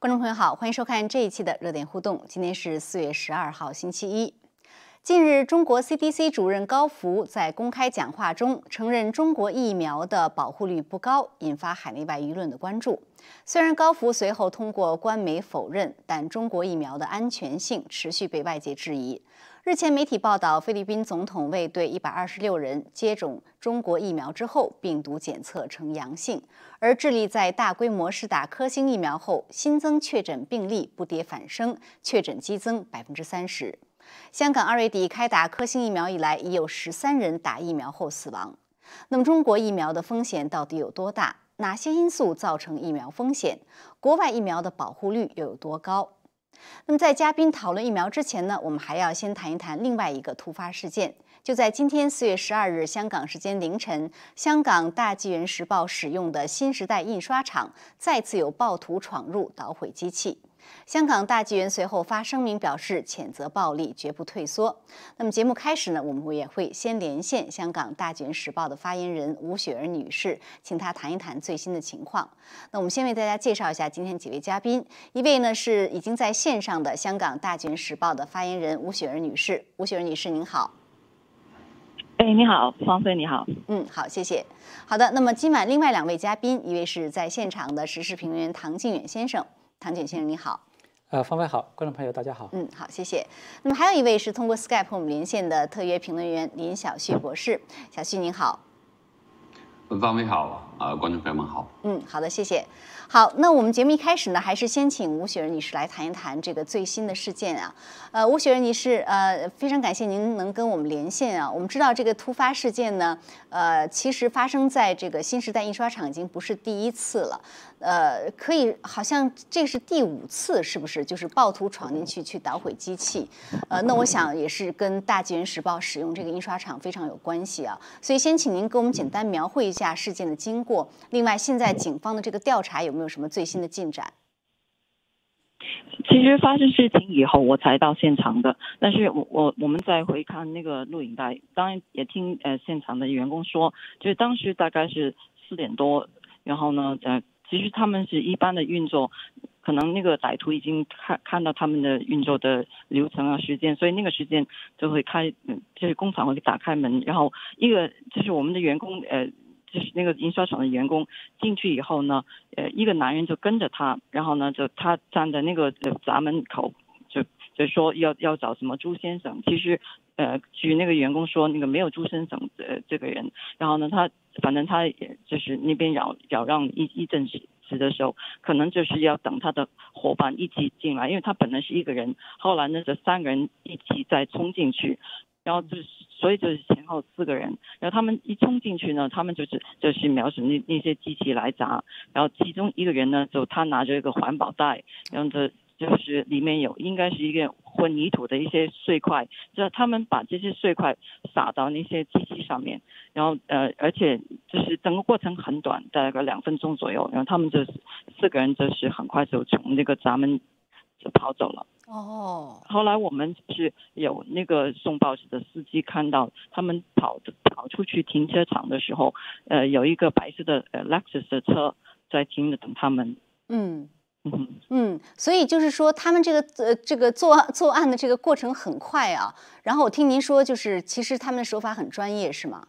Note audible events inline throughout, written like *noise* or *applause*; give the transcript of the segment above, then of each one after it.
观众朋友好，欢迎收看这一期的热点互动。今天是四月十二号，星期一。近日，中国 CDC 主任高福在公开讲话中承认中国疫苗的保护率不高，引发海内外舆论的关注。虽然高福随后通过官媒否认，但中国疫苗的安全性持续被外界质疑。日前，媒体报道，菲律宾总统为对一百二十六人接种中国疫苗之后，病毒检测呈阳性；而智利在大规模施打科兴疫苗后，新增确诊病例不跌反升，确诊激增百分之三十。香港二月底开打科兴疫苗以来，已有十三人打疫苗后死亡。那么，中国疫苗的风险到底有多大？哪些因素造成疫苗风险？国外疫苗的保护率又有多高？那么，在嘉宾讨论疫苗之前呢，我们还要先谈一谈另外一个突发事件。就在今天四月十二日香港时间凌晨，香港大纪元时报使用的新时代印刷厂再次有暴徒闯入捣毁机器。香港大纪元随后发声明表示谴责暴力，绝不退缩。那么节目开始呢，我们也会先连线香港大纪元时报的发言人吴雪儿女士，请她谈一谈最新的情况。那我们先为大家介绍一下今天几位嘉宾，一位呢是已经在线上的香港大纪元时报的发言人吴雪儿女士。吴雪儿女士您好。哎，你好，方菲，你好。嗯，好，谢谢。好的，那么今晚另外两位嘉宾，一位是在现场的时事评论员唐靖远先生。唐景先生，你好。呃，方伟好，观众朋友大家好。嗯，好，谢谢。那么还有一位是通过 Skype 我们连线的特约评论员林小旭博士，小旭您好。方伟好，啊，观众朋友们好。嗯，好的，谢谢。好，那我们节目一开始呢，还是先请吴雪儿女士来谈一谈这个最新的事件啊。呃，吴雪儿女士，呃，非常感谢您能跟我们连线啊。我们知道这个突发事件呢，呃，其实发生在这个新时代印刷厂已经不是第一次了。呃，可以，好像这是第五次，是不是？就是暴徒闯进去去捣毁机器，呃，那我想也是跟《大纪元时报》使用这个印刷厂非常有关系啊。所以先请您给我们简单描绘一下事件的经过。另外，现在警方的这个调查有没有什么最新的进展？其实发生事情以后我才到现场的，但是我我我们再回看那个录影带，当然也听呃现场的员工说，就是当时大概是四点多，然后呢呃。其实他们是一般的运作，可能那个歹徒已经看看到他们的运作的流程啊时间，所以那个时间就会开，就是工厂会打开门，然后一个就是我们的员工，呃，就是那个印刷厂的员工进去以后呢，呃，一个男人就跟着他，然后呢就他站在那个闸门口，就就说要要找什么朱先生，其实呃据那个员工说那个没有朱先生呃这个人，然后呢他。反正他也就是那边扰扰让一一阵子的时候，可能就是要等他的伙伴一起进来，因为他本来是一个人，后来呢这三个人一起再冲进去，然后就是所以就是前后四个人，然后他们一冲进去呢，他们就是就是瞄准那那些机器来砸，然后其中一个人呢就他拿着一个环保袋，然后这。就是里面有应该是一个混凝土的一些碎块，就他们把这些碎块撒到那些机器上面，然后呃，而且就是整个过程很短，大概两分钟左右，然后他们就四个人就是很快就从那个闸门就跑走了。哦。后来我们是有那个送报纸的司机看到他们跑跑出去停车场的时候，呃，有一个白色的呃 Lexus 的车在停着等他们。嗯。嗯，所以就是说，他们这个呃，这个作作案的这个过程很快啊。然后我听您说，就是其实他们的手法很专业，是吗？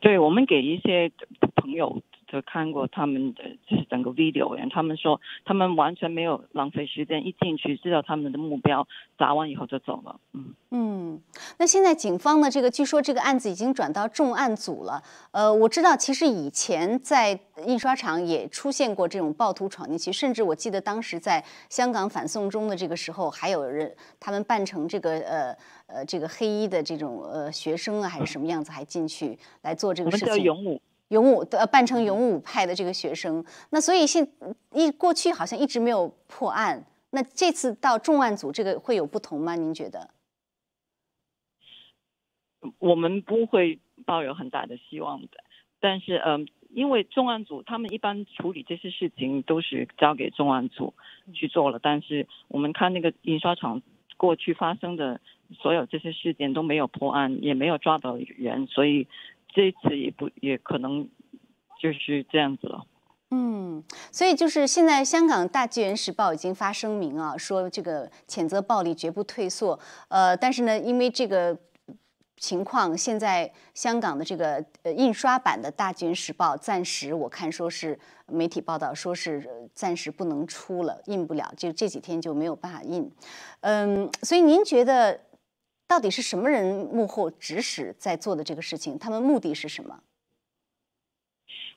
对，我们给一些朋友。就看过他们的就是整个 video，然后他们说他们完全没有浪费时间，一进去知道他们的目标，砸完以后就走了。嗯嗯，那现在警方呢？这个据说这个案子已经转到重案组了。呃，我知道其实以前在印刷厂也出现过这种暴徒闯进去，甚至我记得当时在香港反送中的这个时候，还有人他们扮成这个呃呃这个黑衣的这种呃学生啊，还是什么样子，还进去来做这个事情。我们叫勇武。勇武的扮成勇武派的这个学生，那所以现一过去好像一直没有破案，那这次到重案组这个会有不同吗？您觉得？我们不会抱有很大的希望的，但是嗯，因为重案组他们一般处理这些事情都是交给重案组去做了，但是我们看那个印刷厂过去发生的所有这些事件都没有破案，也没有抓到人，所以。这次也不也可能就是这样子了。嗯，所以就是现在香港大纪元时报已经发声明啊，说这个谴责暴力绝不退缩。呃，但是呢，因为这个情况，现在香港的这个呃印刷版的大纪元时报暂时我看说是媒体报道说是暂时不能出了，印不了，就这几天就没有办法印。嗯，所以您觉得到底是什么人幕后指使在做的这个事情？他们目的是什么？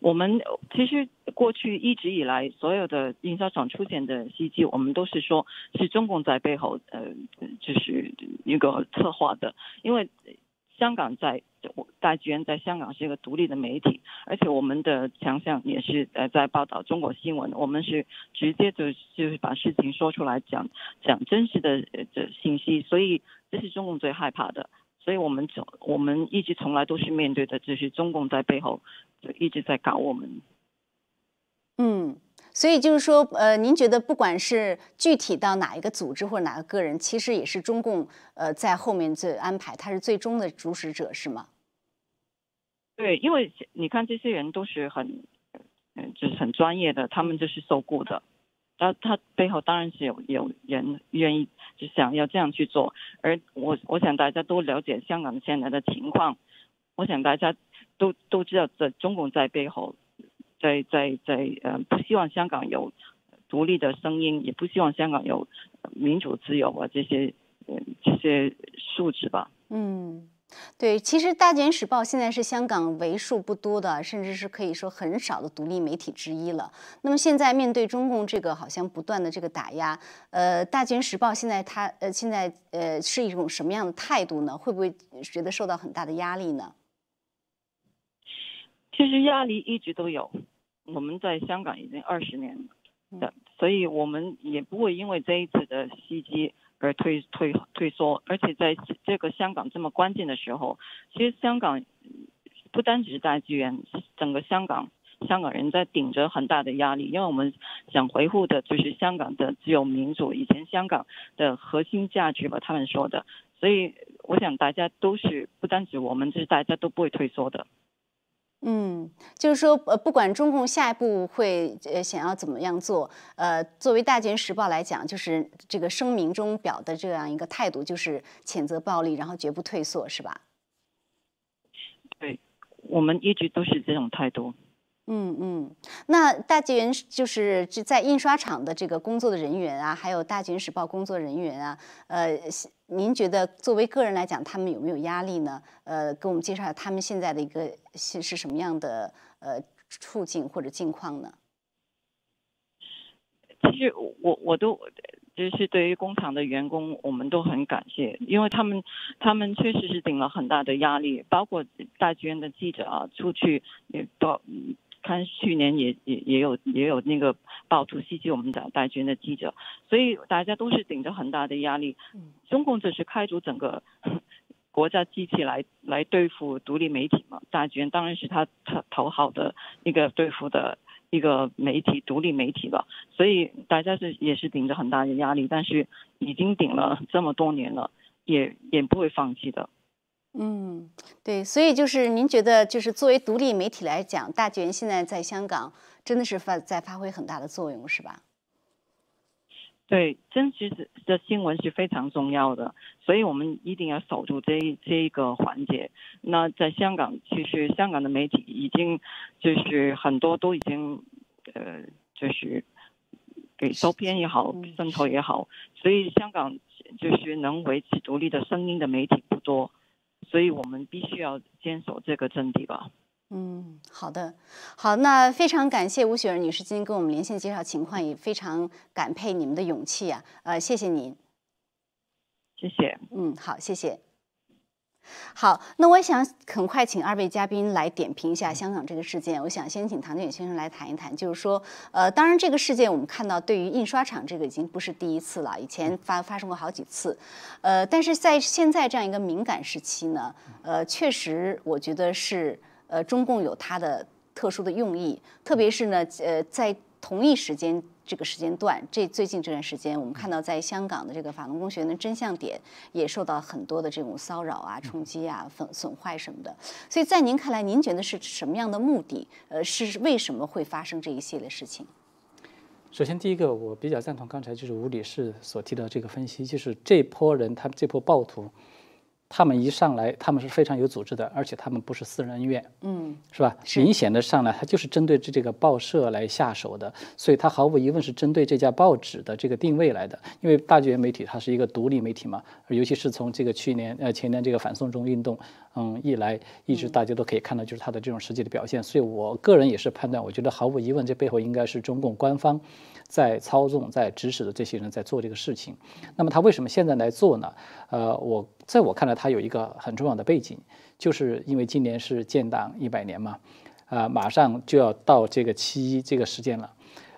我们其实过去一直以来，所有的印刷厂出现的袭击，我们都是说是中共在背后，呃，就是一个策划的。因为香港在大剧院在香港是一个独立的媒体，而且我们的强项也是呃在报道中国新闻，我们是直接就就是把事情说出来，讲讲真实的这信息，所以这是中共最害怕的。所以我们从我们一直从来都是面对的，就是中共在背后就一直在搞我们。嗯，所以就是说，呃，您觉得不管是具体到哪一个组织或者哪个个人，其实也是中共呃在后面最安排，他是最终的主使者，是吗？对，因为你看这些人都是很嗯，就是很专业的，他们就是受雇的。他他背后当然是有有人愿意就想要这样去做，而我我想大家都了解香港现在的情况，我想大家都都知道在中共在背后，在在在呃不希望香港有独立的声音，也不希望香港有民主自由啊这些呃这些素质吧。嗯。对，其实《大纪元时报》现在是香港为数不多的，甚至是可以说很少的独立媒体之一了。那么现在面对中共这个好像不断的这个打压，呃，《大纪元时报》现在它呃现在呃是一种什么样的态度呢？会不会觉得受到很大的压力呢？其实压力一直都有，我们在香港已经二十年了，所以我们也不会因为这一次的袭击。而退退退缩，而且在这个香港这么关键的时候，其实香港不单只是大剧院，整个香港香港人在顶着很大的压力，因为我们想维护的就是香港的自由民主，以前香港的核心价值吧，他们说的，所以我想大家都是不单指我们，就是大家都不会退缩的。嗯，就是说，呃，不管中共下一步会呃想要怎么样做，呃，作为《大纪时报》来讲，就是这个声明中表的这样一个态度，就是谴责暴力，然后绝不退缩，是吧？对，我们一直都是这种态度。嗯嗯，那大纪元就是在印刷厂的这个工作的人员啊，还有大纪元时报工作人员啊，呃，您觉得作为个人来讲，他们有没有压力呢？呃，给我们介绍一下他们现在的一个是是什么样的呃处境或者境况呢？其实我我都就是对于工厂的员工，我们都很感谢，因为他们他们确实是顶了很大的压力，包括大剧院的记者啊，出去也都。看去年也也也有也有那个暴徒袭击我们的大军的记者，所以大家都是顶着很大的压力。中共只是开足整个国家机器来来对付独立媒体嘛，大军当然是他他头号的一个对付的一个媒体独立媒体了，所以大家是也是顶着很大的压力，但是已经顶了这么多年了，也也不会放弃的。嗯，对，所以就是您觉得，就是作为独立媒体来讲，大纪元现在在香港真的是发在发挥很大的作用，是吧？对，真实的新闻是非常重要的，所以我们一定要守住这这一个环节。那在香港，其实香港的媒体已经就是很多都已经呃，就是给收编也好，渗透也好，所以香港就是能维持独立的声音的媒体不多。所以我们必须要坚守这个阵地吧。嗯，好的，好，那非常感谢吴雪儿女士今天跟我们连线介绍情况，也非常感佩你们的勇气啊，呃，谢谢您。谢谢。嗯，好，谢谢。好，那我想很快请二位嘉宾来点评一下香港这个事件。我想先请唐建远先生来谈一谈，就是说，呃，当然这个事件我们看到，对于印刷厂这个已经不是第一次了，以前发发生过好几次，呃，但是在现在这样一个敏感时期呢，呃，确实我觉得是，呃，中共有它的特殊的用意，特别是呢，呃，在同一时间。这个时间段，这最近这段时间，我们看到在香港的这个法轮功学院的真相点也受到很多的这种骚扰啊、冲击啊、损损坏什么的。所以在您看来，您觉得是什么样的目的？呃，是为什么会发生这一系列事情？首先，第一个，我比较赞同刚才就是吴理士所提的这个分析，就是这波人，他们这波暴徒。他们一上来，他们是非常有组织的，而且他们不是私人恩怨，嗯，是吧？明显的上来，他就是针对这这个报社来下手的，所以他毫无疑问是针对这家报纸的这个定位来的。因为大纪元媒体它是一个独立媒体嘛，尤其是从这个去年呃前年这个反送中运动，嗯，一来一直大家都可以看到就是它的这种实际的表现。所以我个人也是判断，我觉得毫无疑问这背后应该是中共官方在操纵、在指使的这些人在做这个事情。那么他为什么现在来做呢？呃，我。在我看来，他有一个很重要的背景，就是因为今年是建党一百年嘛，啊，马上就要到这个七一这个时间了。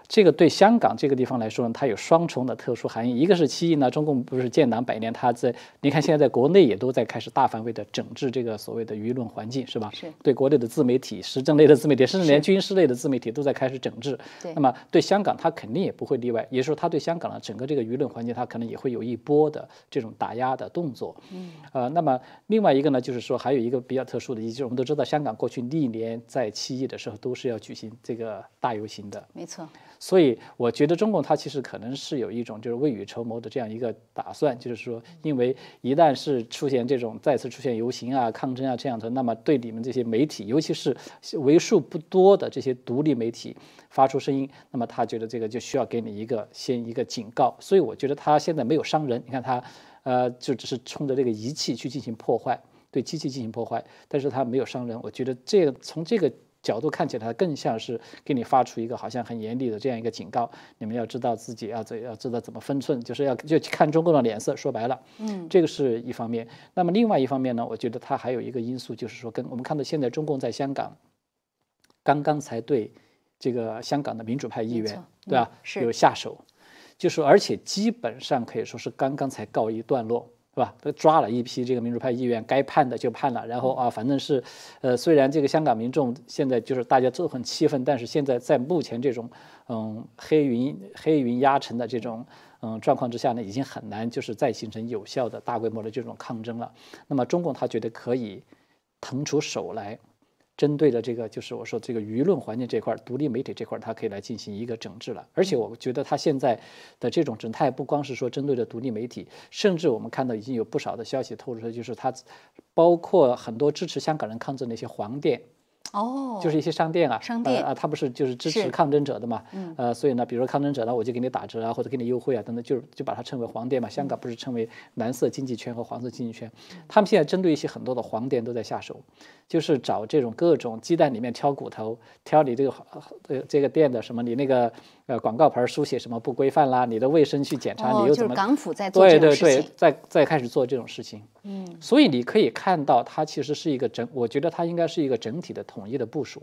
这个对香港这个地方来说呢，它有双重的特殊含义。一个是七一呢，中共不是建党百年，它在你看现在在国内也都在开始大范围的整治这个所谓的舆论环境，是吧？是。对国内的自媒体、时政类的自媒体，甚至连军事类的自媒体都在开始整治。对。那么对香港，它肯定也不会例外。也就是说，它对香港的整个这个舆论环境，它可能也会有一波的这种打压的动作。嗯。呃，那么另外一个呢，就是说还有一个比较特殊的，就是我们都知道，香港过去历年在七一的时候都是要举行这个大游行的。没错。所以我觉得中共它其实可能是有一种就是未雨绸缪的这样一个打算，就是说，因为一旦是出现这种再次出现游行啊、抗争啊这样的，那么对你们这些媒体，尤其是为数不多的这些独立媒体发出声音，那么他觉得这个就需要给你一个先一个警告。所以我觉得他现在没有伤人，你看他，呃，就只是冲着这个仪器去进行破坏，对机器进行破坏，但是他没有伤人。我觉得这个从这个。角度看起来更像是给你发出一个好像很严厉的这样一个警告，你们要知道自己要怎要知道怎么分寸，就是要就看中共的脸色。说白了，嗯，这个是一方面。那么另外一方面呢，我觉得它还有一个因素，就是说跟我们看到现在中共在香港刚刚才对这个香港的民主派议员，对吧，有下手，就是而且基本上可以说是刚刚才告一段落。是吧？他抓了一批这个民主派议员，该判的就判了。然后啊，反正是，呃，虽然这个香港民众现在就是大家都很气愤，但是现在在目前这种嗯黑云黑云压城的这种嗯状况之下呢，已经很难就是再形成有效的大规模的这种抗争了。那么中共他觉得可以腾出手来。针对的这个就是我说这个舆论环境这块，独立媒体这块，它可以来进行一个整治了。而且我觉得它现在的这种整态不光是说针对的独立媒体，甚至我们看到已经有不少的消息透露出来，就是它包括很多支持香港人抗争的一些黄店。哦，就是一些商店啊，商店。啊，他不是就是支持抗争者的嘛，呃，所以呢，比如说抗争者呢，我就给你打折啊，或者给你优惠啊，等等，就就把它称为黄店嘛。香港不是称为蓝色经济圈和黄色经济圈，他们现在针对一些很多的黄店都在下手，就是找这种各种鸡蛋里面挑骨头，挑你这个呃这个店的什么，你那个呃广告牌书写什么不规范啦，你的卫生去检查，你又怎么？港府在做这种事情，对对对，在在开始做这种事情。嗯，所以你可以看到，它其实是一个整，我觉得它应该是一个整体的统一的部署，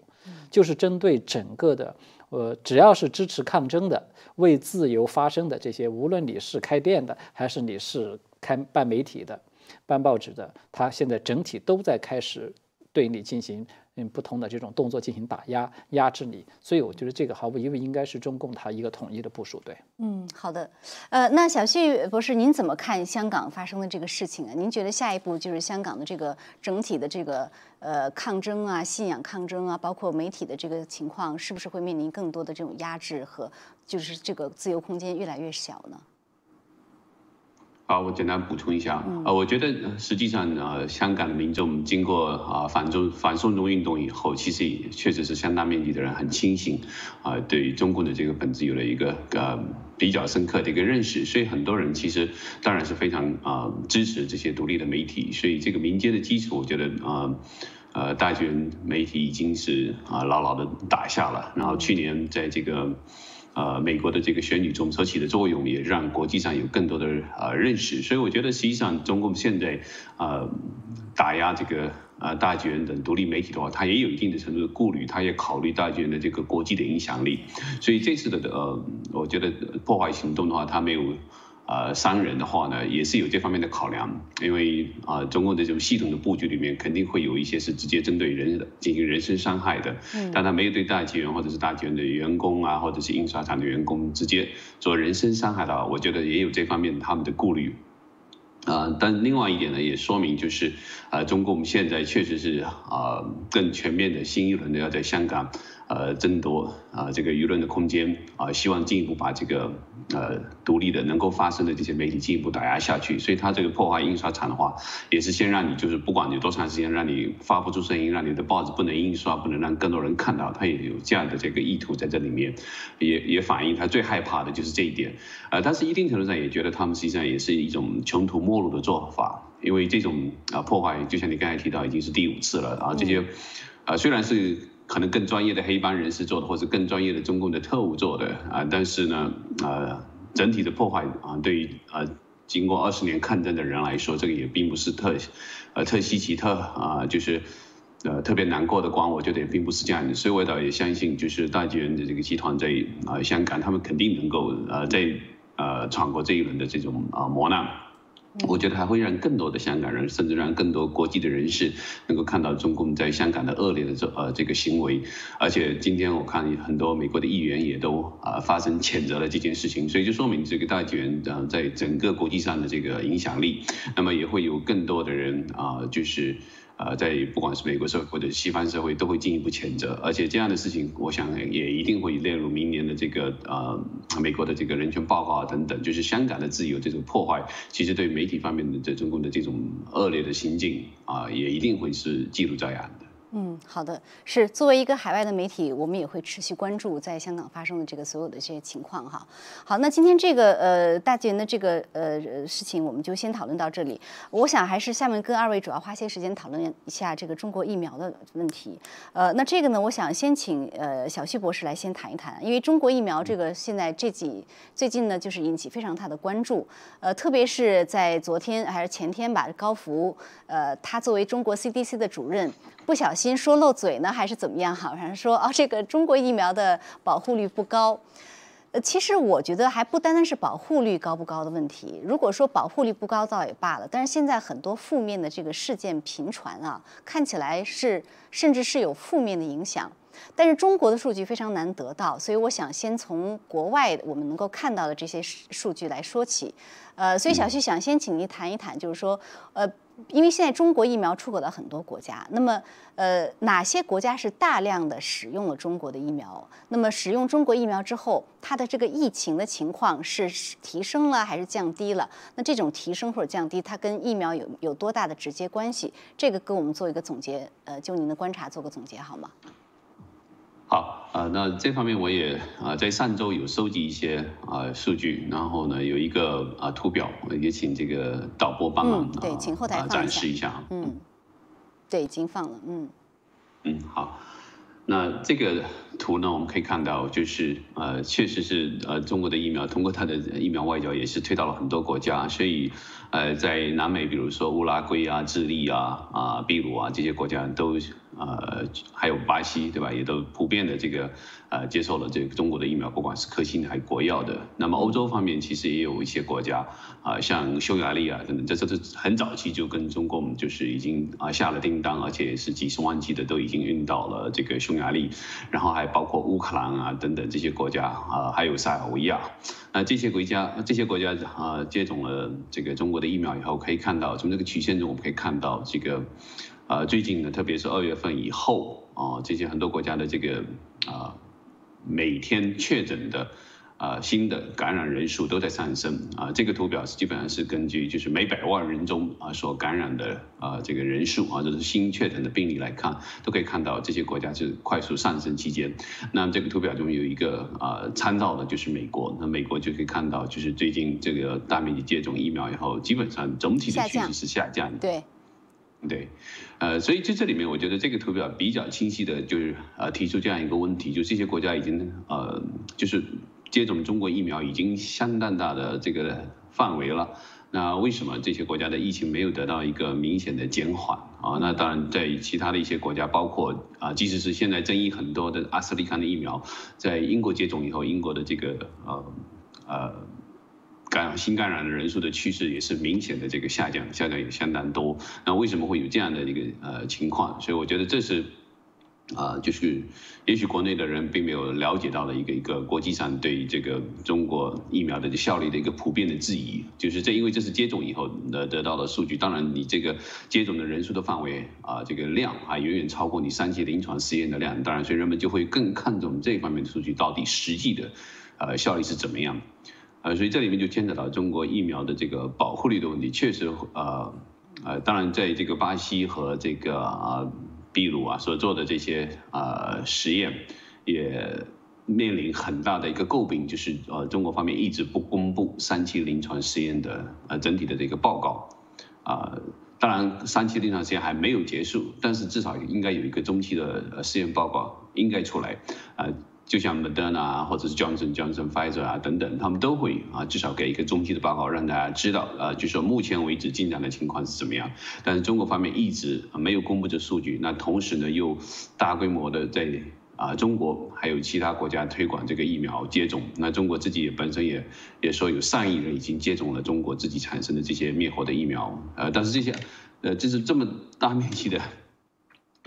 就是针对整个的，呃，只要是支持抗争的、为自由发声的这些，无论你是开店的，还是你是开办媒体的、办报纸的，它现在整体都在开始对你进行。嗯，不同的这种动作进行打压、压制你，所以我觉得这个毫无疑问应该是中共它一个统一的部署。对，嗯，好的，呃，那小旭博士，您怎么看香港发生的这个事情啊？您觉得下一步就是香港的这个整体的这个呃抗争啊、信仰抗争啊，包括媒体的这个情况，是不是会面临更多的这种压制和就是这个自由空间越来越小呢？好，我简单补充一下，呃，我觉得实际上，呃，香港的民众经过啊反中反送中运动以后，其实也确实是相当面积的人很清醒，啊，对中共的这个本质有了一个呃比较深刻的一个认识，所以很多人其实当然是非常啊支持这些独立的媒体，所以这个民间的基础，我觉得啊呃大选媒体已经是啊牢牢的打下了，然后去年在这个。呃，美国的这个选举中所起的作用，也让国际上有更多的呃认识。所以我觉得，实际上中共现在呃打压这个呃大纪元等独立媒体的话，他也有一定的程度的顾虑，他也考虑大纪元的这个国际的影响力。所以这次的呃，我觉得破坏行动的话，他没有呃，商人的话呢，也是有这方面的考量，因为啊，中共这种系统的布局里面，肯定会有一些是直接针对人进行人身伤害的，嗯，但他没有对大纪元或者是大纪元的员工啊，或者是印刷厂的员工直接做人身伤害的话，我觉得也有这方面他们的顾虑，啊，但另外一点呢，也说明就是，啊，中共现在确实是啊，更全面的新一轮的要在香港。呃，争夺啊这个舆论的空间啊，希望进一步把这个呃独立的能够发声的这些媒体进一步打压下去。所以他这个破坏印刷厂的话，也是先让你就是不管你多长时间，让你发不出声音，让你的报纸不能印刷，不能让更多人看到，他也有这样的这个意图在这里面，也也反映他最害怕的就是这一点。呃，但是一定程度上也觉得他们实际上也是一种穷途末路的做法，因为这种啊破坏，就像你刚才提到，已经是第五次了啊，这些啊虽然是。可能更专业的黑帮人士做的，或者更专业的中共的特务做的啊，但是呢，呃，整体的破坏啊，对于呃经过二十年抗争的人来说，这个也并不是特，呃特稀奇特啊，就是呃特别难过的关，我觉得也并不是这样的，所以我倒也相信，就是大纪元的这个集团在啊香港，他们肯定能够呃在呃闯过这一轮的这种啊磨难。我觉得还会让更多的香港人，甚至让更多国际的人士能够看到中共在香港的恶劣的这呃这个行为，而且今天我看很多美国的议员也都啊发生谴责了这件事情，所以就说明这个大纪元啊在整个国际上的这个影响力，那么也会有更多的人啊就是。呃，在不管是美国社会或者西方社会，都会进一步谴责，而且这样的事情，我想也一定会列入明年的这个呃美国的这个人权报告啊等等。就是香港的自由这种破坏，其实对媒体方面的这中共的这种恶劣的行径啊，也一定会是记录在案的。嗯，好的，是作为一个海外的媒体，我们也会持续关注在香港发生的这个所有的这些情况哈。好，那今天这个呃大纪元的这个呃事情，我们就先讨论到这里。我想还是下面跟二位主要花些时间讨论一下这个中国疫苗的问题。呃，那这个呢，我想先请呃小旭博士来先谈一谈，因为中国疫苗这个现在这几最近呢，就是引起非常大的关注。呃，特别是在昨天还是前天吧，高福呃他作为中国 CDC 的主任。不小心说漏嘴呢，还是怎么样？好像说哦，这个中国疫苗的保护率不高。呃，其实我觉得还不单单是保护率高不高的问题。如果说保护率不高倒也罢了，但是现在很多负面的这个事件频传啊，看起来是甚至是有负面的影响。但是中国的数据非常难得到，所以我想先从国外我们能够看到的这些数据来说起。呃，所以小旭想先请您谈一谈，就是说，呃。因为现在中国疫苗出口到很多国家，那么呃哪些国家是大量的使用了中国的疫苗？那么使用中国疫苗之后，它的这个疫情的情况是提升了还是降低了？那这种提升或者降低，它跟疫苗有有多大的直接关系？这个给我们做一个总结，呃，就您的观察做个总结好吗？好，呃，那这方面我也啊，在上周有收集一些啊数据，然后呢有一个啊图表，也请这个导播帮忙对，请后台展示一下。嗯，对，已经放了。嗯嗯，好，那这个图呢，我们可以看到，就是呃，确实是呃，中国的疫苗通过它的疫苗外交也是推到了很多国家，所以呃，在南美，比如说乌拉圭啊、智利啊、啊秘鲁啊这些国家都。呃，还有巴西，对吧？也都普遍的这个呃接受了这个中国的疫苗，不管是科兴还是国药的。那么欧洲方面其实也有一些国家啊，像匈牙利啊等等，这这这很早期就跟中共就是已经啊下了订单，而且是几十万剂的都已经运到了这个匈牙利，然后还包括乌克兰啊等等这些国家啊，还有塞尔维亚。那这些国家这些国家啊接种了这个中国的疫苗以后，可以看到从这个曲线中我们可以看到这个。呃，最近呢，特别是二月份以后啊，这些很多国家的这个啊，每天确诊的啊新的感染人数都在上升啊。这个图表是基本上是根据就是每百万人中啊所感染的啊这个人数啊，就是新确诊的病例来看，都可以看到这些国家是快速上升期间。那这个图表中有一个啊参照的就是美国，那美国就可以看到就是最近这个大面积接种疫苗以后，基本上总体的趋势是下降的。对。对，呃，所以在这里面，我觉得这个图表比较清晰的，就是呃提出这样一个问题，就这些国家已经呃就是接种中国疫苗已经相当大的这个范围了，那为什么这些国家的疫情没有得到一个明显的减缓啊？那当然，在其他的一些国家，包括啊，即使是现在争议很多的阿斯利康的疫苗，在英国接种以后，英国的这个呃呃。感染新感染的人数的趋势也是明显的这个下降，下降也相当多。那为什么会有这样的一个呃情况？所以我觉得这是。啊，就是也许国内的人并没有了解到的一个一个国际上对于这个中国疫苗的效力的一个普遍的质疑，就是这因为这是接种以后得得到的数据，当然你这个接种的人数的范围啊，这个量啊远远超过你三期临床试验的量，当然所以人们就会更看重这方面的数据到底实际的呃效力是怎么样，呃，所以这里面就牵扯到中国疫苗的这个保护率的问题，确实呃呃，当然在这个巴西和这个啊。秘鲁啊所做的这些呃实验，也面临很大的一个诟病，就是呃中国方面一直不公布三期临床试验的呃整体的这个报告，啊，当然三期临床试验还没有结束，但是至少应该有一个中期的呃试验报告应该出来，啊。就像 Moderna 啊，或者是 Johnson Johnson、Pfizer 啊等等，他们都会啊，至少给一个中期的报告，让大家知道，呃，就说目前为止进展的情况是怎么样。但是中国方面一直没有公布这数据，那同时呢，又大规模的在啊中国还有其他国家推广这个疫苗接种，那中国自己也本身也也说有上亿人已经接种了中国自己产生的这些灭活的疫苗，呃，但是这些，呃，这是这么大面积的。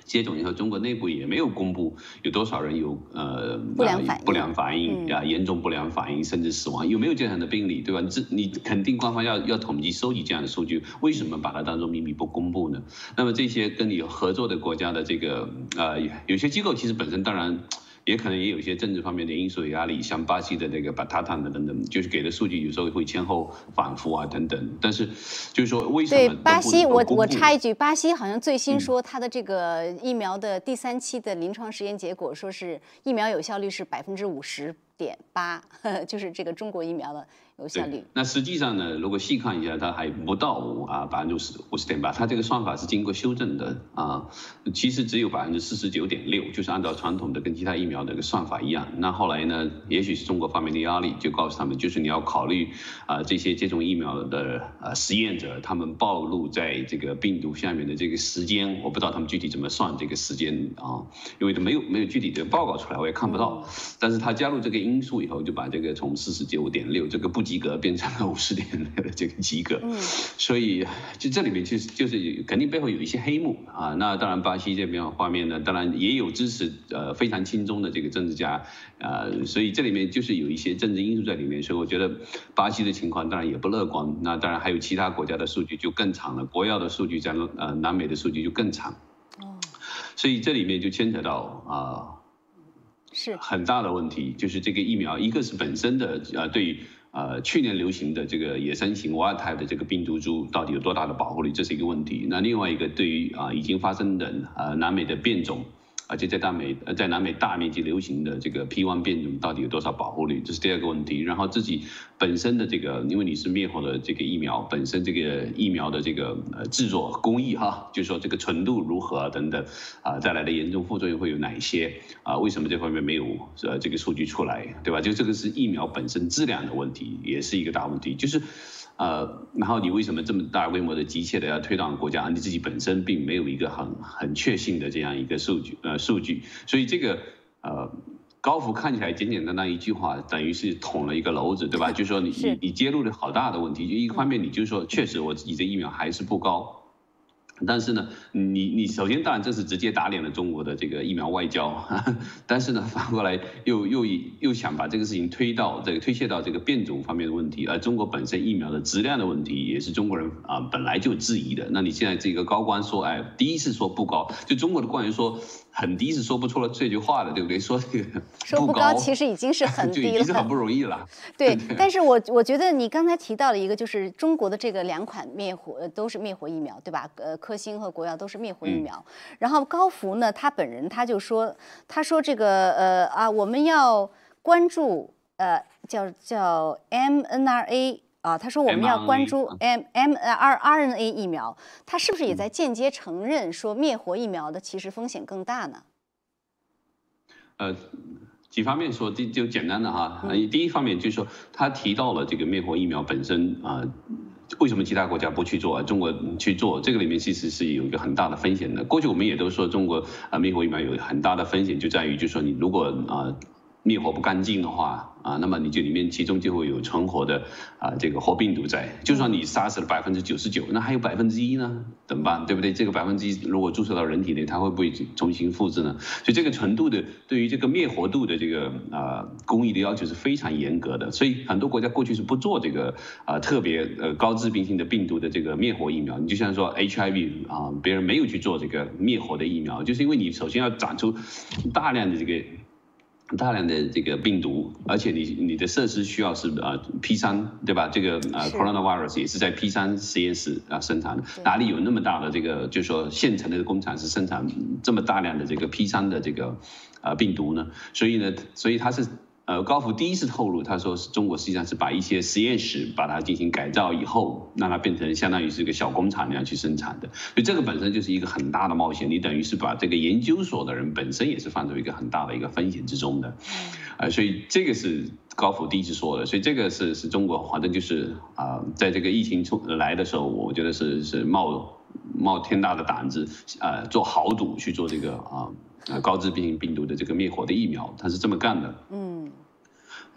接种以后，中国内部也没有公布有多少人有呃不良反应、不良反应啊，严重不良反应甚至死亡，有没有这样的病例，对吧？这你肯定官方要要统计收集这样的数据，为什么把它当做秘密不公布呢？那么这些跟你合作的国家的这个呃有些机构其实本身当然。也可能也有一些政治方面的因素的压力，像巴西的那个巴塔坦的等等，就是给的数据有时候会前后反复啊等等。但是就是说，为什么？对巴西，我我插一句，巴西好像最新说它的这个疫苗的第三期的临床实验结果，说是疫苗有效率是百分之五十点八，*laughs* 就是这个中国疫苗的。有效率。那实际上呢，如果细看一下，它还不到啊百分之五十五十点八，它这个算法是经过修正的啊，其实只有百分之四十九点六，就是按照传统的跟其他疫苗的一个算法一样。那后来呢，也许是中国方面的压力，就告诉他们，就是你要考虑啊这些接种疫苗的呃实验者，他们暴露在这个病毒下面的这个时间，我不知道他们具体怎么算这个时间啊，因为没有没有具体的报告出来，我也看不到。但是他加入这个因素以后，就把这个从四十九点六这个不。及格变成了 *laughs* 五十点的这个及格，所以就这里面其实就是肯定背后有一些黑幕啊。那当然巴西这边画面呢，当然也有支持呃非常轻松的这个政治家呃，所以这里面就是有一些政治因素在里面。所以我觉得巴西的情况当然也不乐观。那当然还有其他国家的数据就更长了，国药的数据在呃南美的数据就更长。哦，所以这里面就牵扯到啊，是很大的问题，就是这个疫苗一个是本身的呃对。呃，去年流行的这个野生型瓦尔泰的这个病毒株到底有多大的保护力，这是一个问题。那另外一个，对于啊已经发生的呃南美的变种。而且在大美呃在南美大面积流行的这个 P1 变种到底有多少保护率？这是第二个问题。然后自己本身的这个，因为你是灭活的这个疫苗，本身这个疫苗的这个呃制作工艺哈，就是说这个纯度如何等等啊，带来的严重副作用会有哪一些啊？为什么这方面没有呃这个数据出来，对吧？就这个是疫苗本身质量的问题，也是一个大问题，就是。呃，然后你为什么这么大规模的急切的要推到国家？你自己本身并没有一个很很确信的这样一个数据，呃，数据，所以这个呃，高福看起来简简单单一句话，等于是捅了一个篓子，对吧？就是说你你你揭露了好大的问题，就一方面你就说确实我自己的疫苗还是不高。但是呢，你你首先当然这是直接打脸了中国的这个疫苗外交，*laughs* 但是呢反过来又又又想把这个事情推到这个推卸到这个变种方面的问题，而中国本身疫苗的质量的问题也是中国人啊本来就质疑的。那你现在这个高官说，哎，第一次说不高，就中国的官员说。很低是说不出了这句话的，对不对？*laughs* 说这个说不高，其实已经是很 *laughs* 低了，已经是很不容易了。*laughs* 对，但是我我觉得你刚才提到了一个，就是中国的这个两款灭活都是灭活疫苗，对吧？呃，科兴和国药都是灭活疫苗。然后高福呢，他本人他就说，他说这个呃啊，我们要关注呃叫叫 mNRA。啊，他说我们要关注 m m r r n a 疫苗，他是不是也在间接承认说灭活疫苗的其实风险更大呢？呃，几方面说，就就简单的哈，第一方面就是说他提到了这个灭活疫苗本身啊，为什么其他国家不去做啊，中国去做？这个里面其实是有一个很大的风险的。过去我们也都说中国啊灭活疫苗有很大的风险，就在于就是说你如果啊。灭活不干净的话。啊，那么你就里面其中就会有存活的啊这个活病毒在，就算你杀死了百分之九十九，那还有百分之一呢，怎么办？对不对？这个百分之一如果注射到人体内，它会不会重新复制呢？所以这个程度的对于这个灭活度的这个啊工艺的要求是非常严格的，所以很多国家过去是不做这个啊特别呃高致病性的病毒的这个灭活疫苗。你就像说 HIV 啊，别人没有去做这个灭活的疫苗，就是因为你首先要长出大量的这个。大量的这个病毒，而且你你的设施需要是呃 P 三对吧？这个呃 coronavirus 也是在 P 三实验室啊生产的，哪里有那么大的这个就是说现成的工厂是生产这么大量的这个 P 三的这个呃病毒呢？所以呢，所以它是。呃，高福第一次透露，他说是中国实际上是把一些实验室把它进行改造以后，让它变成相当于是一个小工厂那样去生产的，所以这个本身就是一个很大的冒险，你等于是把这个研究所的人本身也是放在一个很大的一个风险之中的，呃，所以这个是高福第一次说的，所以这个是是中国反正就是啊，在这个疫情出来的时候，我觉得是是冒冒天大的胆子，呃，做豪赌去做这个啊。啊，高致病性病毒的这个灭活的疫苗，他是这么干的。嗯。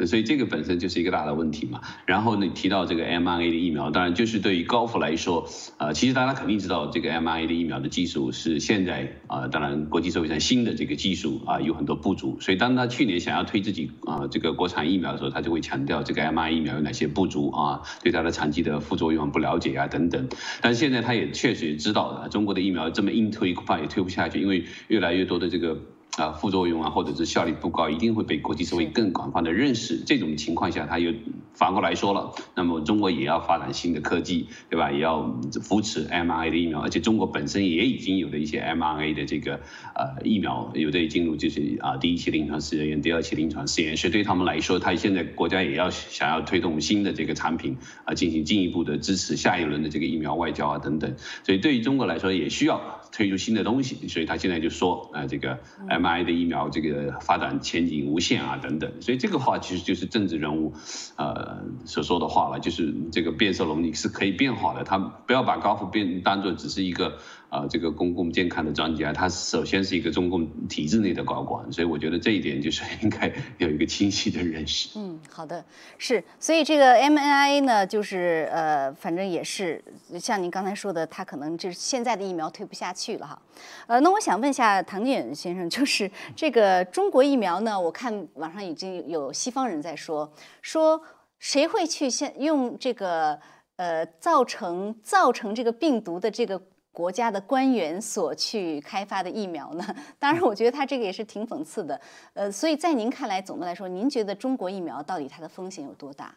所以这个本身就是一个大的问题嘛。然后呢，提到这个 mRNA 的疫苗，当然就是对于高福来说，呃，其实大家肯定知道这个 mRNA 的疫苗的技术是现在啊，当然国际社会上新的这个技术啊有很多不足。所以当他去年想要推自己啊这个国产疫苗的时候，他就会强调这个 mRNA 疫苗有哪些不足啊，对它的长期的副作用不了解啊等等。但是现在他也确实知道的，中国的疫苗这么硬推恐怕也推不下去，因为越来越多的这个。啊，副作用啊，或者是效率不高，一定会被国际社会更广泛的认识。这种情况下，它又反过来说了，那么中国也要发展新的科技，对吧？也要扶持 mRNA 的疫苗，而且中国本身也已经有了一些 mRNA 的这个呃疫苗，有的进入就是啊第一期临床试验，第二期临床试验，所以对他们来说，他现在国家也要想要推动新的这个产品啊，进行进一步的支持下一轮的这个疫苗外交啊等等。所以对于中国来说，也需要推出新的东西，所以他现在就说啊这个 m I 的疫苗这个发展前景无限啊，等等，所以这个话其实就是政治人物，呃所说的话了，就是这个变色龙你是可以变化的，他不要把高福变当做只是一个。啊，这个公共健康的专家，他首先是一个中共体制内的高管，所以我觉得这一点就是 *laughs* 应该有一个清晰的认识。嗯，好的，是，所以这个 mNIA 呢，就是呃，反正也是像您刚才说的，他可能就是现在的疫苗推不下去了哈。呃，那我想问一下唐建远先生，就是这个中国疫苗呢，我看网上已经有西方人在说，说谁会去先用这个呃造成造成这个病毒的这个。国家的官员所去开发的疫苗呢？*laughs* 当然，我觉得他这个也是挺讽刺的。呃，所以在您看来，总的来说，您觉得中国疫苗到底它的风险有多大？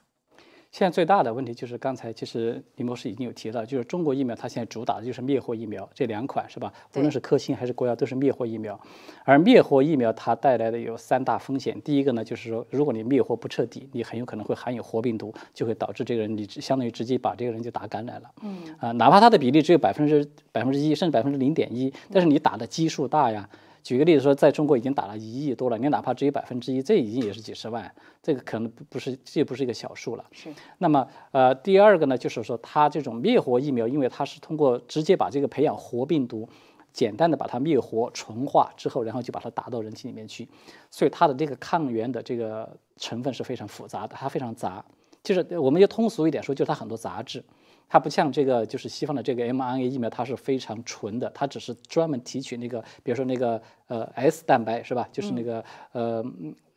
现在最大的问题就是刚才其实李博士已经有提到，就是中国疫苗它现在主打的就是灭活疫苗这两款是吧？无论是科兴还是国药都是灭活疫苗，而灭活疫苗它带来的有三大风险。第一个呢，就是说如果你灭活不彻底，你很有可能会含有活病毒，就会导致这个人你相当于直接把这个人就打感染了。嗯啊，哪怕它的比例只有百分之百分之一，甚至百分之零点一，但是你打的基数大呀。举个例子说，在中国已经打了一亿多了，你哪怕只有百分之一，这已经也是几十万，这个可能不不是，这不是一个小数了。是。那么，呃，第二个呢，就是说，它这种灭活疫苗，因为它是通过直接把这个培养活病毒，简单的把它灭活纯化之后，然后就把它打到人体里面去，所以它的这个抗原的这个成分是非常复杂的，它非常杂。就是我们就通俗一点说，就是它很多杂质。它不像这个，就是西方的这个 mRNA 疫苗，它是非常纯的，它只是专门提取那个，比如说那个呃 S 蛋白是吧？就是那个呃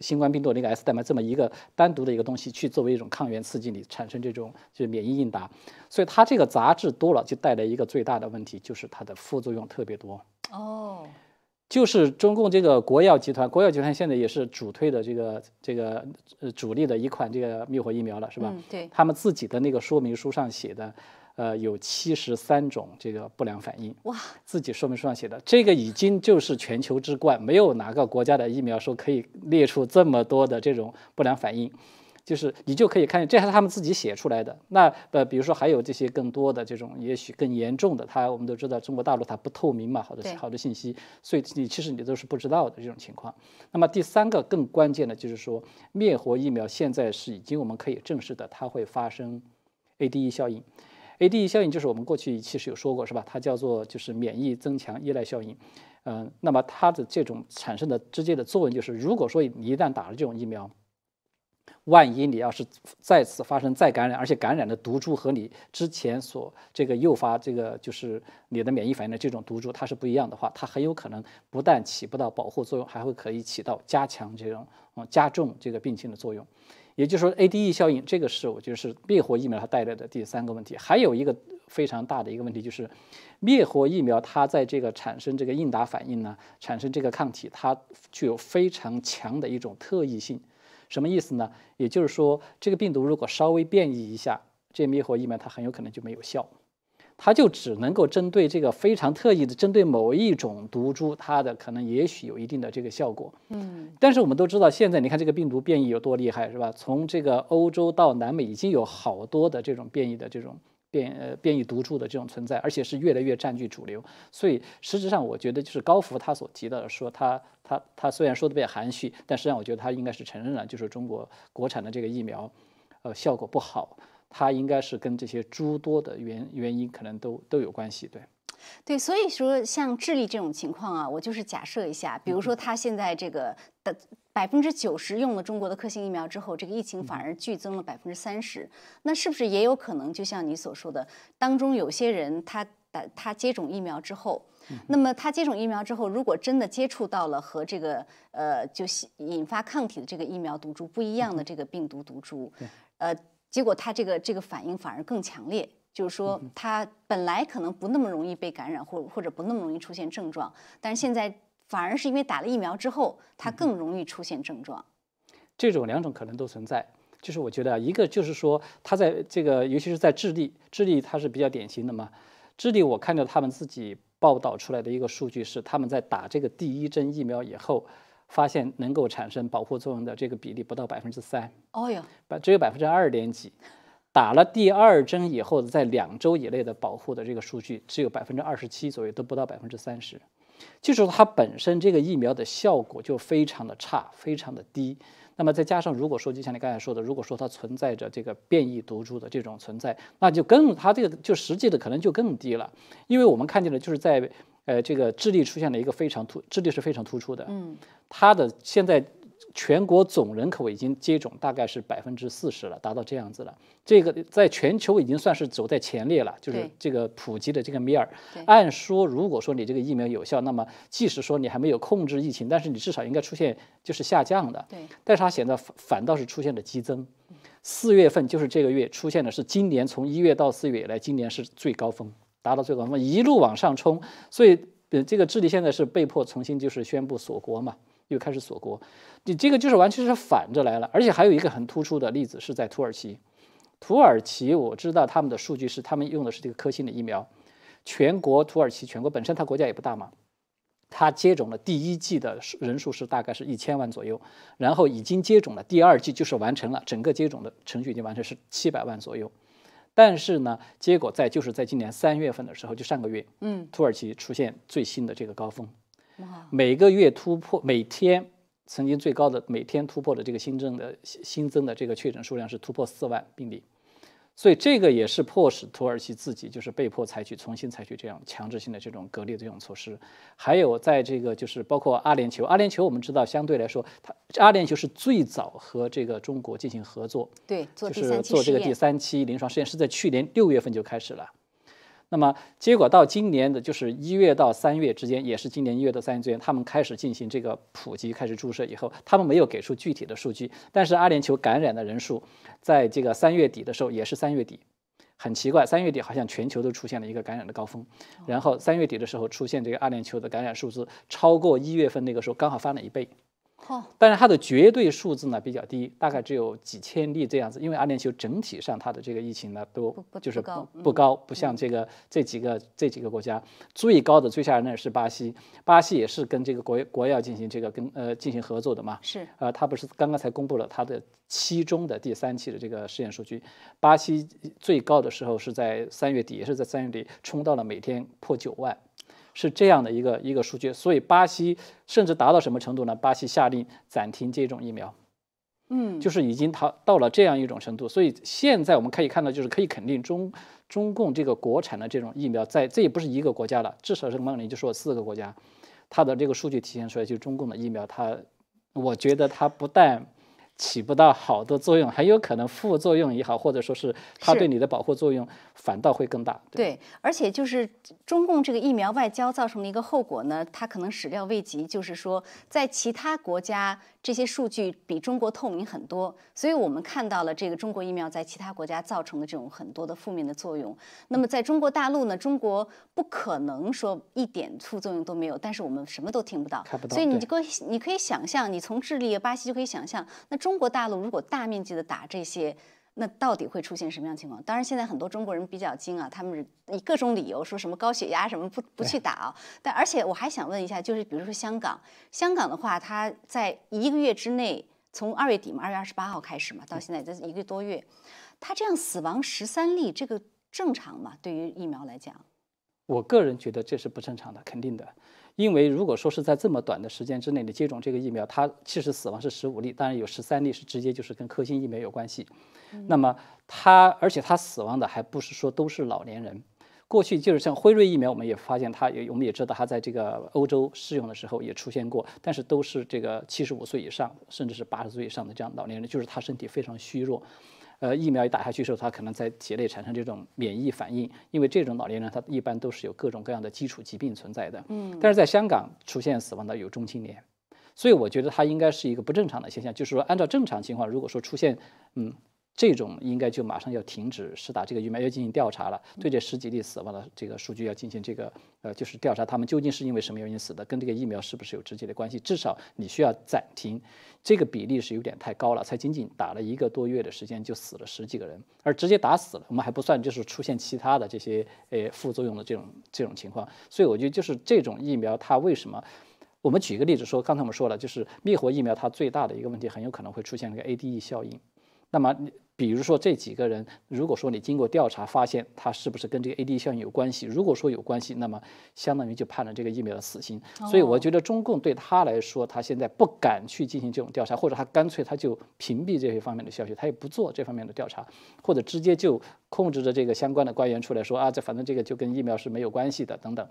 新冠病毒那个 S 蛋白这么一个单独的一个东西，去作为一种抗原刺激你产生这种就是免疫应答。所以它这个杂质多了，就带来一个最大的问题，就是它的副作用特别多。哦。就是中共这个国药集团，国药集团现在也是主推的这个这个呃主力的一款这个灭活疫苗了，是吧？嗯，对。他们自己的那个说明书上写的，呃，有七十三种这个不良反应。哇！自己说明书上写的，这个已经就是全球之冠，没有哪个国家的疫苗说可以列出这么多的这种不良反应。就是你就可以看见，这还是他们自己写出来的。那呃，比如说还有这些更多的这种，也许更严重的，它我们都知道中国大陆它不透明嘛，好多好多信息，所以你其实你都是不知道的这种情况。那么第三个更关键的就是说，灭活疫苗现在是已经我们可以证实的，它会发生 ADE 效应。ADE 效应就是我们过去其实有说过，是吧？它叫做就是免疫增强依赖效应。嗯，那么它的这种产生的直接的作用就是，如果说你一旦打了这种疫苗，万一你要是再次发生再感染，而且感染的毒株和你之前所这个诱发这个就是你的免疫反应的这种毒株它是不一样的话，它很有可能不但起不到保护作用，还会可以起到加强这种嗯加重这个病情的作用。也就是说，ADE 效应这个是我觉得是灭活疫苗它带来的第三个问题。还有一个非常大的一个问题就是，灭活疫苗它在这个产生这个应答反应呢，产生这个抗体，它具有非常强的一种特异性。什么意思呢？也就是说，这个病毒如果稍微变异一下，这灭活疫苗它很有可能就没有效，它就只能够针对这个非常特异的，针对某一种毒株，它的可能也许有一定的这个效果。嗯，但是我们都知道，现在你看这个病毒变异有多厉害，是吧？从这个欧洲到南美，已经有好多的这种变异的这种。变呃变异毒株的这种存在，而且是越来越占据主流，所以实质上我觉得就是高福他所提到的，说他他他虽然说的比较含蓄，但实际上我觉得他应该是承认了，就是中国国产的这个疫苗，呃效果不好，它应该是跟这些诸多的原原因可能都都有关系，对。对，所以说像智利这种情况啊，我就是假设一下，比如说他现在这个的百分之九十用了中国的科兴疫苗之后，这个疫情反而剧增了百分之三十，那是不是也有可能，就像你所说的，当中有些人他打他接种疫苗之后，那么他接种疫苗之后，如果真的接触到了和这个呃就引发抗体的这个疫苗毒株不一样的这个病毒毒株，呃，结果他这个这个反应反而更强烈。就是说，他本来可能不那么容易被感染，或或者不那么容易出现症状，但是现在反而是因为打了疫苗之后，他更容易出现症状。这种两种可能都存在。就是我觉得，一个就是说，他在这个，尤其是在智利，智利它是比较典型的嘛。智利我看到他们自己报道出来的一个数据是，他们在打这个第一针疫苗以后，发现能够产生保护作用的这个比例不到百分之三。哦哟，百只有百分之二点几。打了第二针以后，在两周以内的保护的这个数据只有百分之二十七左右，都不到百分之三十，就是它本身这个疫苗的效果就非常的差，非常的低。那么再加上如果说就像你刚才说的，如果说它存在着这个变异毒株的这种存在，那就更它这个就实际的可能就更低了。因为我们看见的就是在呃这个智利出现了一个非常突，智利是非常突出的，嗯，它的现在。全国总人口已经接种大概是百分之四十了，达到这样子了。这个在全球已经算是走在前列了，就是这个普及的这个面儿。按说，如果说你这个疫苗有效，那么即使说你还没有控制疫情，但是你至少应该出现就是下降的。对。但是它现在反倒是出现了激增。四月份就是这个月出现的是今年从一月到四月以来，今年是最高峰，达到最高峰，一路往上冲。所以，呃，这个智利现在是被迫重新就是宣布锁国嘛。又开始锁国，你这个就是完全是反着来了。而且还有一个很突出的例子是在土耳其，土耳其我知道他们的数据是他们用的是这个科兴的疫苗，全国土耳其全国本身它国家也不大嘛，它接种了第一季的人数是大概是一千万左右，然后已经接种了第二季就是完成了整个接种的程序已经完成是七百万左右，但是呢，结果在就是在今年三月份的时候，就上个月，嗯，土耳其出现最新的这个高峰。每个月突破，每天曾经最高的每天突破的这个新增的新增的这个确诊数量是突破四万病例，所以这个也是迫使土耳其自己就是被迫采取重新采取这样强制性的这种隔离的这种措施。还有在这个就是包括阿联酋，阿联酋我们知道相对来说，它阿联酋是最早和这个中国进行合作，对，就是做这个第三期临床试验是在去年六月份就开始了。那么结果到今年的就是一月到三月之间，也是今年一月到三月之间，他们开始进行这个普及，开始注射以后，他们没有给出具体的数据，但是阿联酋感染的人数，在这个三月底的时候，也是三月底，很奇怪，三月底好像全球都出现了一个感染的高峰，然后三月底的时候出现这个阿联酋的感染数字超过一月份那个时候，刚好翻了一倍。但是它的绝对数字呢比较低，大概只有几千例这样子。因为阿联酋整体上它的这个疫情呢都就是不不高，不像这个这几个这几个国家最高的最吓人的是巴西，巴西也是跟这个国国药进行这个跟呃进行合作的嘛。是呃，他不是刚刚才公布了他的期中的第三期的这个试验数据，巴西最高的时候是在三月底，也是在三月底冲到了每天破九万。是这样的一个一个数据，所以巴西甚至达到什么程度呢？巴西下令暂停接种疫苗，嗯，就是已经到到了这样一种程度，所以现在我们可以看到，就是可以肯定中中共这个国产的这种疫苗，在这也不是一个国家了，至少是刚刚你就说四个国家，它的这个数据体现出来，就中共的疫苗，它，我觉得它不但。起不到好的作用，很有可能副作用也好，或者说是它对你的保护作用反倒会更大。对，而且就是中共这个疫苗外交造成的一个后果呢，它可能始料未及，就是说在其他国家这些数据比中国透明很多，所以我们看到了这个中国疫苗在其他国家造成的这种很多的负面的作用。那么在中国大陆呢，中国不可能说一点副作用都没有，但是我们什么都听不到，看不到。所以你就可以你可以想象，你从智利、巴西就可以想象那。中国大陆如果大面积的打这些，那到底会出现什么样情况？当然，现在很多中国人比较精啊，他们以各种理由说什么高血压什么不 *laughs* 不去打啊。但而且我还想问一下，就是比如说香港，香港的话，它在一个月之内，从二月底嘛，二月二十八号开始嘛，到现在这一个多月，它这样死亡十三例，这个正常吗？对于疫苗来讲，我个人觉得这是不正常的，肯定的。因为如果说是在这么短的时间之内你接种这个疫苗，它其实死亡是十五例，当然有十三例是直接就是跟科兴疫苗有关系。那么它，而且它死亡的还不是说都是老年人。过去就是像辉瑞疫苗，我们也发现它，也我们也知道它在这个欧洲试用的时候也出现过，但是都是这个七十五岁以上，甚至是八十岁以上的这样老年人，就是他身体非常虚弱。呃，疫苗一打下去的时候，它可能在体内产生这种免疫反应，因为这种老年人他一般都是有各种各样的基础疾病存在的。嗯，但是在香港出现死亡的有中青年，所以我觉得它应该是一个不正常的现象。就是说，按照正常情况，如果说出现，嗯。这种应该就马上要停止施打这个疫苗，要进行调查了。对这十几例死亡的这个数据要进行这个呃，就是调查，他们究竟是因为什么原因死的，跟这个疫苗是不是有直接的关系？至少你需要暂停，这个比例是有点太高了，才仅仅打了一个多月的时间就死了十几个人，而直接打死了，我们还不算，就是出现其他的这些呃副作用的这种这种情况。所以我觉得就是这种疫苗它为什么？我们举个例子说，刚才我们说了，就是灭活疫苗它最大的一个问题很有可能会出现那个 ADE 效应。那么。比如说这几个人，如果说你经过调查发现他是不是跟这个 AD 效应有关系，如果说有关系，那么相当于就判了这个疫苗的死刑。所以我觉得中共对他来说，他现在不敢去进行这种调查，或者他干脆他就屏蔽这些方面的消息，他也不做这方面的调查，或者直接就控制着这个相关的官员出来说啊，这反正这个就跟疫苗是没有关系的等等。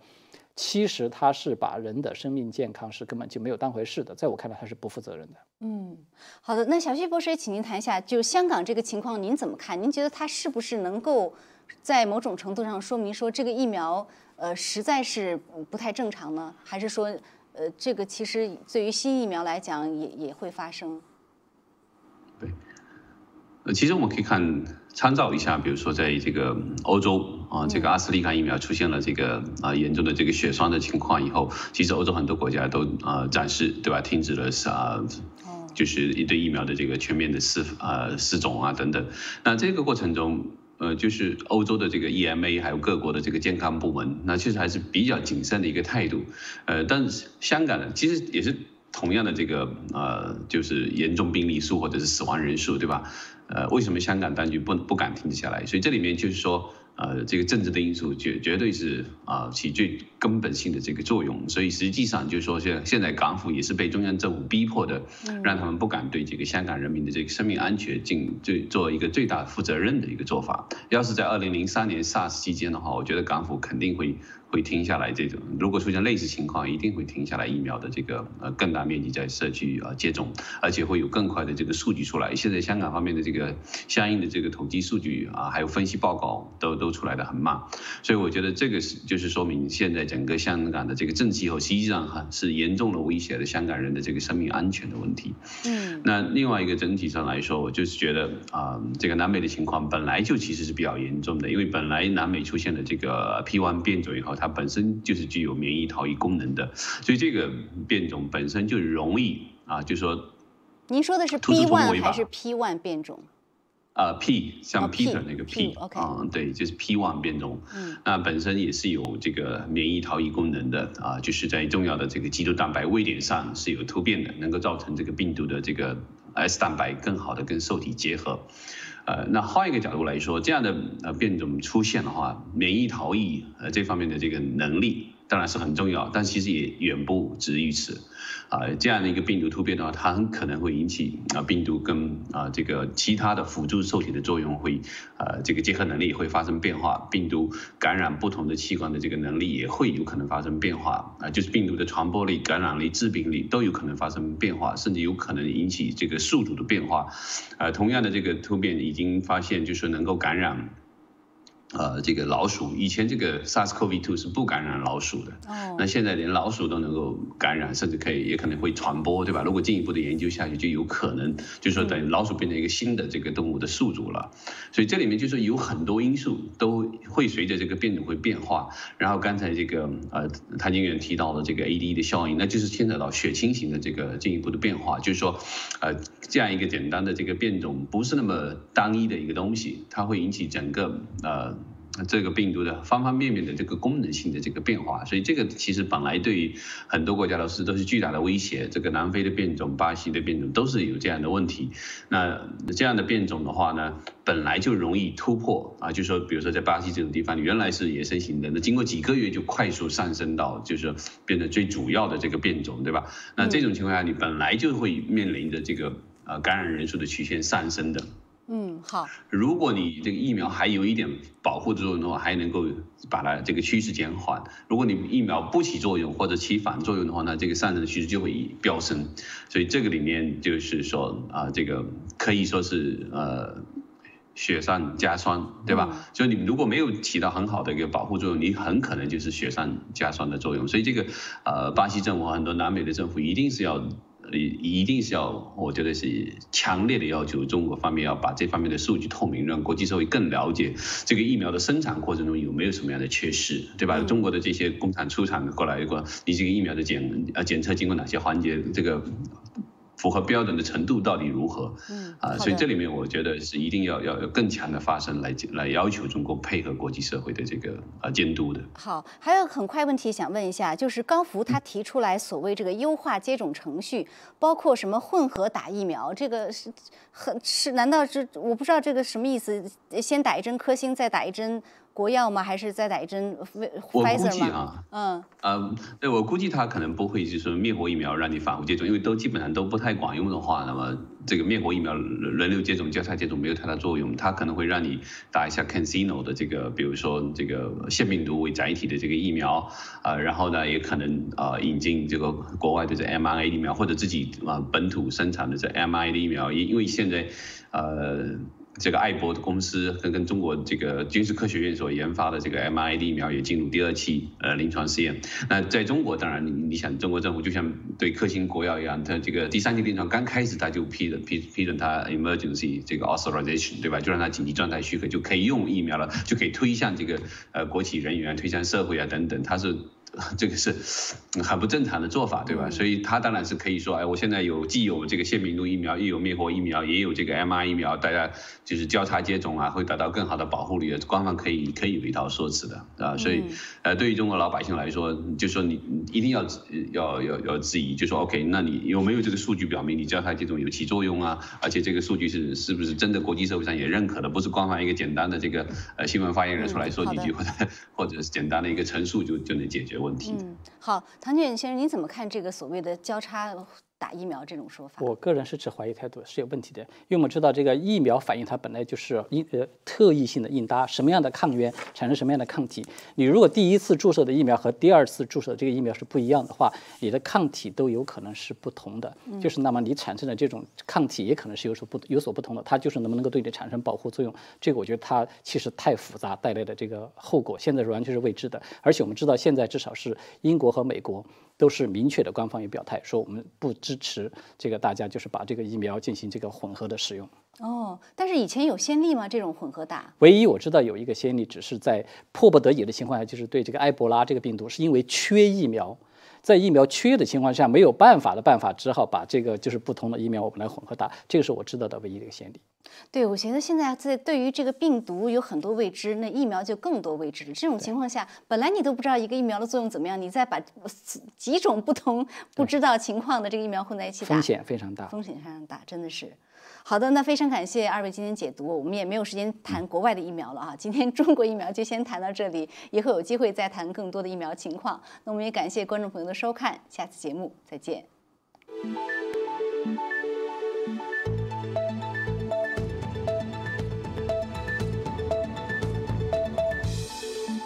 其实他是把人的生命健康是根本就没有当回事的，在我看来他是不负责任的。嗯，好的，那小旭博士也请您谈一下，就香港这个情况您怎么看？您觉得它是不是能够在某种程度上说明说这个疫苗呃实在是不太正常呢？还是说呃这个其实对于新疫苗来讲也也会发生？对，呃，其实我们可以看。参照一下，比如说在这个欧洲啊，这个阿斯利康疫苗出现了这个啊严重的这个血栓的情况以后，其实欧洲很多国家都啊暂时对吧停止了啊，就是一对疫苗的这个全面的试啊试种啊等等。那这个过程中，呃，就是欧洲的这个 EMA 还有各国的这个健康部门，那其实还是比较谨慎的一个态度。呃，但是香港呢，其实也是同样的这个呃，就是严重病例数或者是死亡人数，对吧？呃，为什么香港当局不不敢停止下来？所以这里面就是说，呃，这个政治的因素绝绝对是啊起最根本性的这个作用。所以实际上就是说，现现在港府也是被中央政府逼迫的，让他们不敢对这个香港人民的这个生命安全尽最做一个最大负责任的一个做法。要是在二零零三年 SARS 期间的话，我觉得港府肯定会。会停下来这种，如果出现类似情况，一定会停下来疫苗的这个呃更大面积在社区啊接种，而且会有更快的这个数据出来。现在香港方面的这个相应的这个统计数据啊，还有分析报告都都出来的很慢，所以我觉得这个是就是说明现在整个香港的这个政气候实际上哈是严重的威胁了香港人的这个生命安全的问题。嗯，那另外一个整体上来说，我就是觉得啊这个南美的情况本来就其实是比较严重的，因为本来南美出现了这个 P1 变种以后。它本身就是具有免疫逃逸功能的，所以这个变种本身就容易啊，就说，您说的是 P one 还是 P one 变种？呃，P 像 Peter 那个 P，啊，对，就是 P one 变种，嗯，那本身也是有这个免疫逃逸功能的啊，就是在重要的这个肌肉蛋白位点上是有突变的，能够造成这个病毒的这个 S 蛋白更好的跟受体结合。呃，那换一个角度来说，这样的呃变种出现的话，免疫逃逸呃这方面的这个能力。当然是很重要，但其实也远不止于此。啊，这样的一个病毒突变的话，它很可能会引起啊病毒跟啊这个其他的辅助受体的作用会，呃这个结合能力会发生变化，病毒感染不同的器官的这个能力也会有可能发生变化啊，就是病毒的传播力、感染力、致病力都有可能发生变化，甚至有可能引起这个宿主的变化。呃，同样的这个突变已经发现，就是能够感染。呃，这个老鼠以前这个 SARS-CoV-2 是不感染老鼠的，哦，那现在连老鼠都能够感染，甚至可以也可能会传播，对吧？如果进一步的研究下去，就有可能就是说等于老鼠变成一个新的这个动物的宿主了。所以这里面就是有很多因素都会随着这个变种会变化。然后刚才这个呃谭经员提到的这个 ADE 的效应，那就是牵扯到血清型的这个进一步的变化，就是说呃这样一个简单的这个变种不是那么单一的一个东西，它会引起整个呃。这个病毒的方方面面的这个功能性的这个变化，所以这个其实本来对于很多国家都是都是巨大的威胁。这个南非的变种、巴西的变种都是有这样的问题。那这样的变种的话呢，本来就容易突破啊，就说比如说在巴西这种地方，原来是野生型的，那经过几个月就快速上升到就是变成最主要的这个变种，对吧？那这种情况下，你本来就会面临着这个呃感染人数的曲线上升的。嗯，好。如果你这个疫苗还有一点保护作用的话，还能够把它这个趋势减缓。如果你疫苗不起作用或者起反作用的话，那这个上升的趋势就会飙升。所以这个里面就是说啊，这个可以说是呃雪上加霜，对吧？就你如果没有起到很好的一个保护作用，你很可能就是雪上加霜的作用。所以这个呃，巴西政府和很多南美的政府一定是要。一一定是要，我觉得是强烈的要求中国方面要把这方面的数据透明，让国际社会更了解这个疫苗的生产过程中有没有什么样的缺失，对吧？中国的这些工厂出厂过来过，你这个疫苗的检呃检测经过哪些环节？这个。符合标准的程度到底如何？嗯啊，所以这里面我觉得是一定要要有更强的发声来来要求中国配合国际社会的这个啊监督的。好，还有很快问题想问一下，就是高福他提出来所谓这个优化接种程序，包括什么混合打疫苗，这个是很是难道是我不知道这个什么意思？先打一针科兴，再打一针。国药吗？还是再打一针？我估计啊，嗯，呃，对我估计他可能不会就是灭活疫苗让你反复接种，因为都基本上都不太管用的话，那么这个灭活疫苗轮流接种、交叉接种没有太大作用。它可能会让你打一下 CanSino 的这个，比如说这个腺病毒为载体的这个疫苗，啊，然后呢，也可能啊引进这个国外的这 mRNA 疫苗，或者自己啊本土生产的这 mRNA 的疫苗，因因为现在，呃。这个艾博的公司跟跟中国这个军事科学院所研发的这个 mRNA 疫苗也进入第二期呃临床试验。那在中国，当然你你想，中国政府就像对科兴国药一样，它这个第三期临床刚开始，它就批准批批准它 emergency 这个 authorization，对吧？就让它紧急状态许可，就可以用疫苗了，就可以推向这个呃国企人员、推向社会啊等等，它是。这个是很不正常的做法，对吧？所以他当然是可以说，哎，我现在有既有这个腺病毒疫苗，又有灭活疫苗，也有这个 mRNA 疫苗，大家就是交叉接种啊，会得到更好的保护力。官方可以可以有一套说辞的，啊，所以呃，对于中国老百姓来说，就说你一定要要要要质疑，就说 OK，那你有没有这个数据表明你交叉接种有起作用啊？而且这个数据是是不是真的国际社会上也认可的？不是官方一个简单的这个呃新闻发言人出来说几句，或者或者是简单的一个陈述就就能解决？嗯，好，唐俊先生，您怎么看这个所谓的交叉？打疫苗这种说法，我个人是持怀疑态度，是有问题的。因为我们知道这个疫苗反应它本来就是应呃特异性的应答，什么样的抗原产生什么样的抗体。你如果第一次注射的疫苗和第二次注射的这个疫苗是不一样的话，你的抗体都有可能是不同的。就是那么你产生的这种抗体也可能是有所不有所不同的。它就是能不能够对你产生保护作用，这个我觉得它其实太复杂，带来的这个后果现在是完全是未知的。而且我们知道现在至少是英国和美国。都是明确的官方也表态，说我们不支持这个大家就是把这个疫苗进行这个混合的使用。哦，但是以前有先例吗？这种混合打？唯一我知道有一个先例，只是在迫不得已的情况下，就是对这个埃博拉这个病毒，是因为缺疫苗。在疫苗缺的情况下没有办法的办法，只好把这个就是不同的疫苗我们来混合打，这个是我知道的唯一的一个先例。对，我觉得现在在对于这个病毒有很多未知，那疫苗就更多未知了。这种情况下，本来你都不知道一个疫苗的作用怎么样，你再把几种不同不知道情况的这个疫苗混在一起打，风险非常大，风险非常大，真的是。好的，那非常感谢二位今天解读，我们也没有时间谈国外的疫苗了啊。*laughs* 今天中国疫苗就先谈到这里，以后有机会再谈更多的疫苗情况。那我们也感谢观众朋友的收看，下次节目再见。